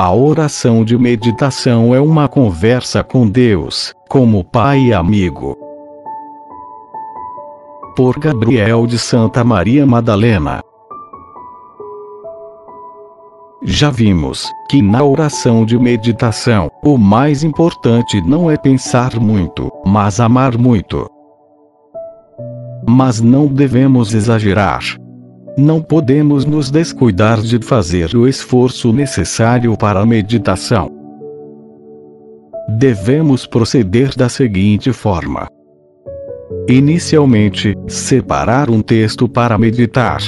A oração de meditação é uma conversa com Deus, como pai e amigo. Por Gabriel de Santa Maria Madalena. Já vimos que na oração de meditação, o mais importante não é pensar muito, mas amar muito. Mas não devemos exagerar. Não podemos nos descuidar de fazer o esforço necessário para a meditação. Devemos proceder da seguinte forma: Inicialmente, separar um texto para meditar.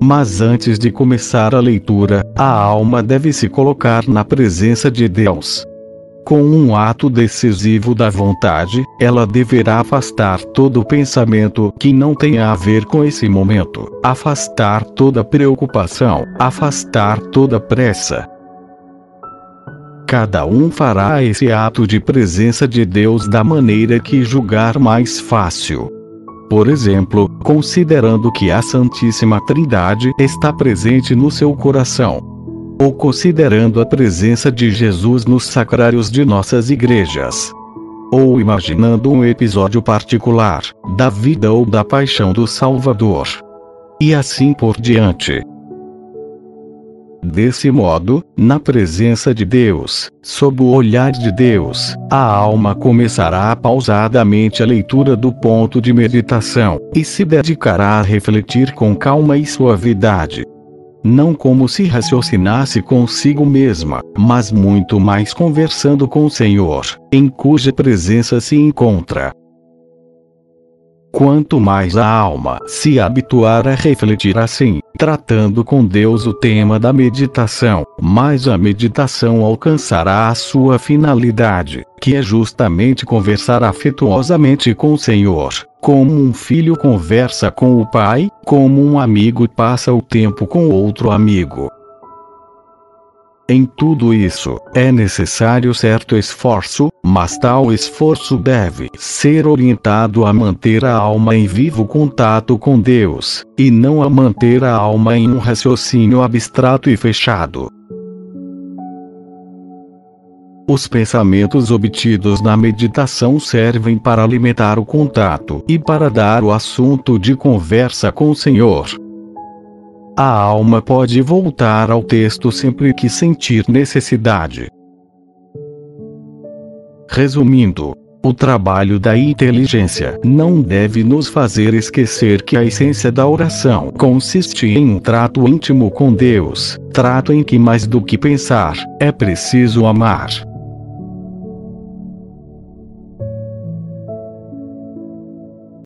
Mas antes de começar a leitura, a alma deve se colocar na presença de Deus. Com um ato decisivo da vontade, ela deverá afastar todo pensamento que não tenha a ver com esse momento, afastar toda preocupação, afastar toda pressa. Cada um fará esse ato de presença de Deus da maneira que julgar mais fácil. Por exemplo, considerando que a Santíssima Trindade está presente no seu coração, ou considerando a presença de Jesus nos sacrários de nossas igrejas. Ou imaginando um episódio particular, da vida ou da paixão do Salvador. E assim por diante. Desse modo, na presença de Deus, sob o olhar de Deus, a alma começará pausadamente a leitura do ponto de meditação, e se dedicará a refletir com calma e suavidade, não como se raciocinasse consigo mesma, mas muito mais conversando com o Senhor, em cuja presença se encontra. Quanto mais a alma se habituar a refletir assim, tratando com Deus o tema da meditação, mais a meditação alcançará a sua finalidade, que é justamente conversar afetuosamente com o Senhor, como um filho conversa com o pai, como um amigo passa o tempo com outro amigo. Em tudo isso, é necessário certo esforço, mas tal esforço deve ser orientado a manter a alma em vivo contato com Deus, e não a manter a alma em um raciocínio abstrato e fechado. Os pensamentos obtidos na meditação servem para alimentar o contato e para dar o assunto de conversa com o Senhor. A alma pode voltar ao texto sempre que sentir necessidade. Resumindo, o trabalho da inteligência não deve nos fazer esquecer que a essência da oração consiste em um trato íntimo com Deus, trato em que mais do que pensar, é preciso amar.